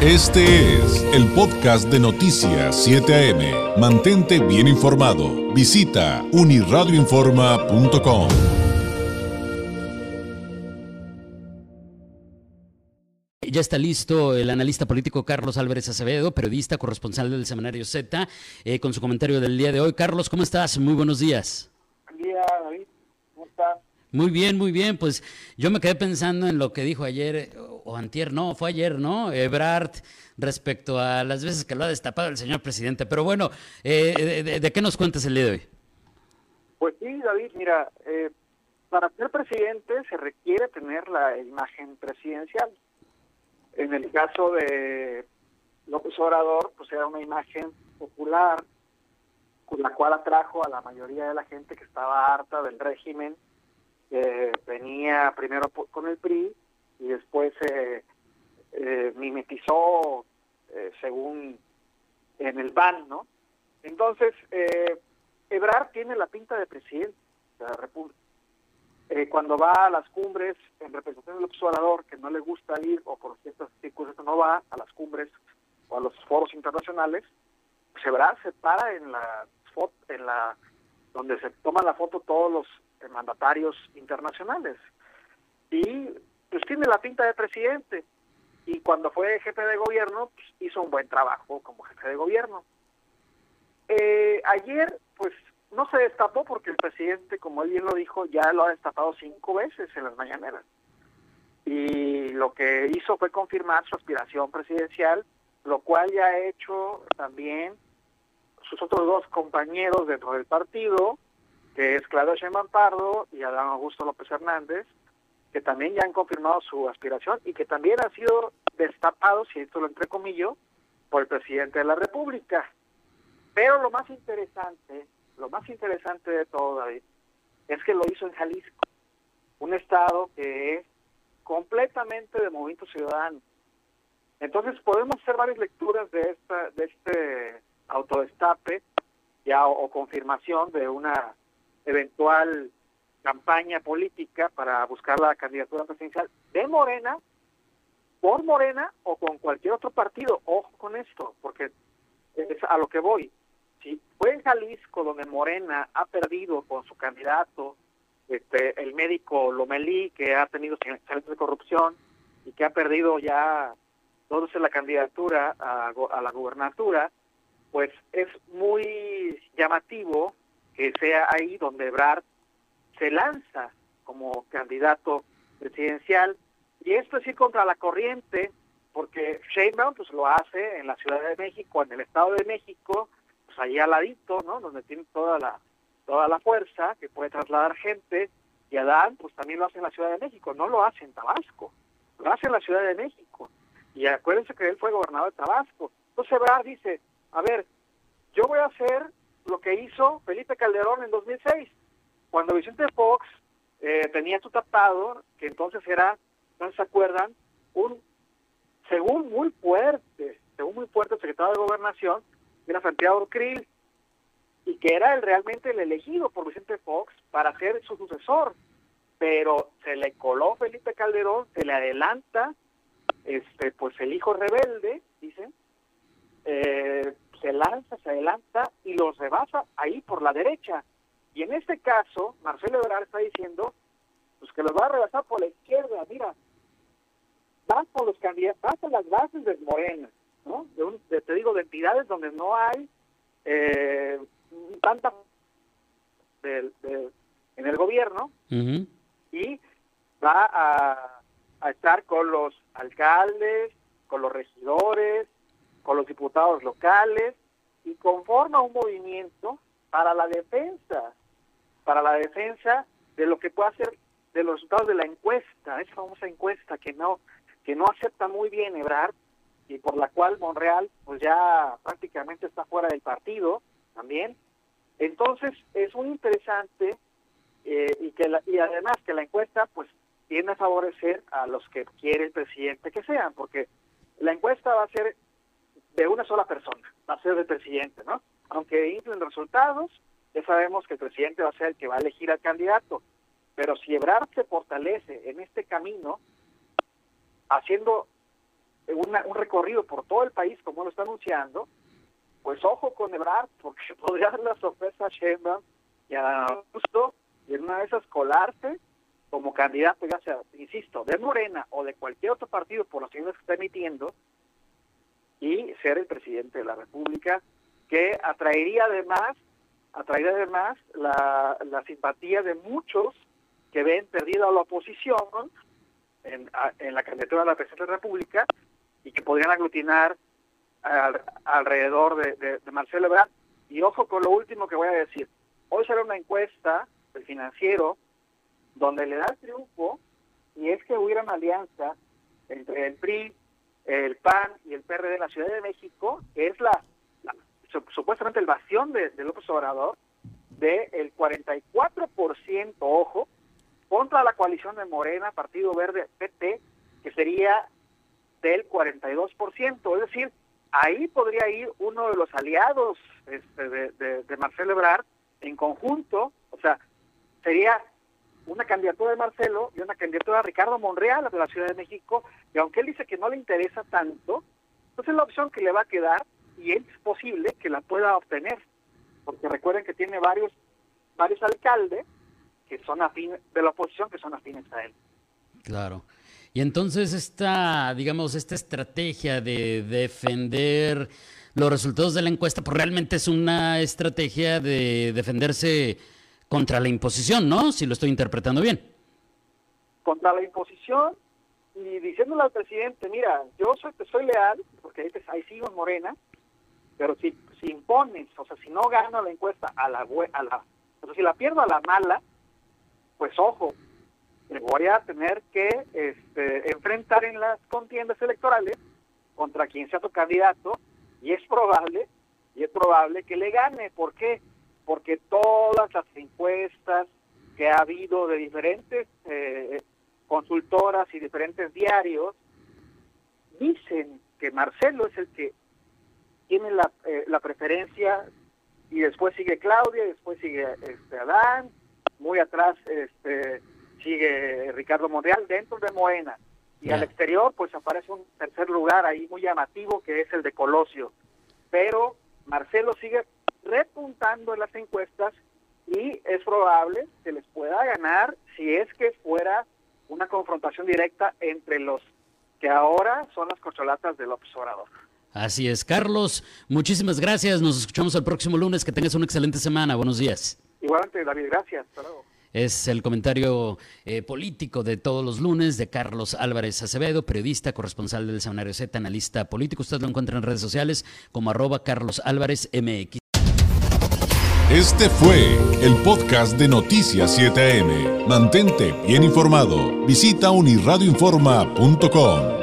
Este es el podcast de Noticias 7 AM. Mantente bien informado. Visita uniradioinforma.com. Ya está listo el analista político Carlos Álvarez Acevedo, periodista, corresponsal del Semanario Z, eh, con su comentario del día de hoy. Carlos, ¿cómo estás? Muy buenos días. Buen día, David. ¿Cómo estás? Muy bien, muy bien. Pues yo me quedé pensando en lo que dijo ayer, o antier, no, fue ayer, ¿no? Ebrard, respecto a las veces que lo ha destapado el señor presidente. Pero bueno, eh, de, de, qué nos cuentas el día de hoy? Pues sí, David, mira, eh, para ser presidente se requiere tener la imagen presidencial. En el caso de López Obrador, pues era una imagen popular, con la cual atrajo a la mayoría de la gente que estaba harta del régimen que venía primero con el PRI y después eh, eh, mimetizó eh, según en el PAN, ¿no? Entonces, eh, Ebrard tiene la pinta de presidente de la República. Eh, cuando va a las cumbres en representación del observador, que no le gusta ir o por ciertas circunstancias no va a las cumbres o a los foros internacionales, pues Ebrard se para en la foto, en la donde se toman la foto todos los mandatarios internacionales y pues tiene la pinta de presidente y cuando fue jefe de gobierno pues, hizo un buen trabajo como jefe de gobierno. Eh, ayer pues no se destapó porque el presidente, como él bien lo dijo, ya lo ha destapado cinco veces en las mañaneras. Y lo que hizo fue confirmar su aspiración presidencial, lo cual ya ha hecho también sus otros dos compañeros dentro del partido, que es Claudio Sheinbaum Pardo y Adán Augusto López Hernández, que también ya han confirmado su aspiración y que también han sido destapados, si esto lo entrecomillo, por el presidente de la República. Pero lo más interesante, lo más interesante de todo, David, es que lo hizo en Jalisco, un estado que es completamente de movimiento ciudadano. Entonces podemos hacer varias lecturas de esta, de este autodestape ya o confirmación de una eventual campaña política para buscar la candidatura presidencial de Morena, por Morena o con cualquier otro partido. Ojo con esto, porque es a lo que voy. Si fue en Jalisco donde Morena ha perdido con su candidato, este, el médico Lomelí, que ha tenido señales de corrupción y que ha perdido ya entonces la candidatura a, a la gubernatura, pues es muy llamativo que sea ahí donde Ebrard se lanza como candidato presidencial y esto es ir contra la corriente porque Sheinbaum pues lo hace en la Ciudad de México, en el Estado de México, pues allí al ladito, ¿no? Donde tiene toda la toda la fuerza que puede trasladar gente y Adán pues también lo hace en la Ciudad de México, no lo hace en Tabasco, lo hace en la Ciudad de México. Y acuérdense que él fue gobernador de Tabasco. Entonces Ebrard dice, a ver, yo voy a hacer lo que hizo Felipe Calderón en 2006 cuando Vicente Fox eh, tenía su tapado, que entonces era, no se acuerdan, un, según muy fuerte, según muy fuerte el secretario de Gobernación, era Santiago Krill, y que era el, realmente el elegido por Vicente Fox para ser su sucesor, pero se le coló Felipe Calderón, se le adelanta, este, pues el hijo rebelde, dicen, eh, se lanza, se adelanta y los rebasa ahí por la derecha. Y en este caso, Marcelo Ebrard está diciendo pues que los va a rebasar por la izquierda. Mira, van por los candidatos, vas las bases de Morena, ¿no? De, un, de te digo, de entidades donde no hay eh, tanta de, de, en el gobierno uh -huh. y va a, a estar con los alcaldes, con los regidores, con los diputados locales y conforma un movimiento para la defensa para la defensa de lo que pueda ser de los resultados de la encuesta, esa famosa encuesta que no que no acepta muy bien Ebrard y por la cual Monreal pues ya prácticamente está fuera del partido también. Entonces es muy interesante eh, y que la, y además que la encuesta pues tiende a favorecer a los que quiere el presidente que sean, porque la encuesta va a ser de una sola persona, va a ser del presidente, ¿no? Aunque inflen resultados, ya sabemos que el presidente va a ser el que va a elegir al candidato, pero si Ebrard se fortalece en este camino, haciendo un recorrido por todo el país, como lo está anunciando, pues ojo con Ebrard, porque podría dar la sorpresa a Sheinbaum y a Augusto, y en una de esas colarse como candidato, ya sea, insisto, de Morena o de cualquier otro partido por las señales que está emitiendo, y ser el presidente de la República, que atraería además, atraería además la, la simpatía de muchos que ven perdida la oposición en, en la candidatura a la presidencia de la República y que podrían aglutinar alrededor de, de, Marcelo Ebrard. Y ojo con lo último que voy a decir. Hoy sale una encuesta del financiero donde le da el triunfo y es que hubiera una alianza entre el PRI, el PAN y el PRD de la Ciudad de México, que es la, supuestamente el bastión de, de López Obrador, del 44%, ojo, contra la coalición de Morena, Partido Verde, PT, que sería del 42%. Es decir, ahí podría ir uno de los aliados este, de, de, Marcelo Ebrard en conjunto, o sea, sería una candidatura de Marcelo y una candidatura de Ricardo Monreal de la Ciudad de México, y aunque él dice que no le interesa tanto, pues es la opción que le va a quedar y es posible que la pueda obtener, porque recuerden que tiene varios varios alcaldes que son afines de la oposición que son afines a él. Claro. Y entonces esta, digamos, esta estrategia de defender los resultados de la encuesta, pues realmente es una estrategia de defenderse contra la imposición, ¿no? Si lo estoy interpretando bien. Contra la imposición y diciéndole al presidente, mira, yo soy, soy leal, porque ahí, ahí sigo en Morena, pero si, si impones, o sea, si no gano la encuesta a la, a la, o sea, si la pierdo a la mala, pues ojo, me voy a tener que este, enfrentar en las contiendas electorales contra quien sea tu candidato y es probable, y es probable que le gane. ¿Por qué? Porque todas las encuestas que ha habido de diferentes eh, consultoras y diferentes diarios dicen que Marcelo es el que tiene la, eh, la preferencia y después sigue Claudia, después sigue este, Adán, muy atrás este sigue Ricardo Monreal dentro de Moena. Y al exterior pues aparece un tercer lugar ahí muy llamativo que es el de Colosio. Pero Marcelo sigue repuntando en las encuestas y es probable que les pueda ganar si es que fuera una confrontación directa entre los que ahora son las corcholatas del observador. Así es, Carlos, muchísimas gracias, nos escuchamos el próximo lunes, que tengas una excelente semana, buenos días. Igualmente, David, gracias. Es el comentario eh, político de todos los lunes de Carlos Álvarez Acevedo, periodista, corresponsal del Seminario Z, analista político. Usted lo encuentra en redes sociales como arroba Carlos Álvarez MX. Este fue el podcast de Noticias 7am. Mantente bien informado. Visita unirradioinforma.com.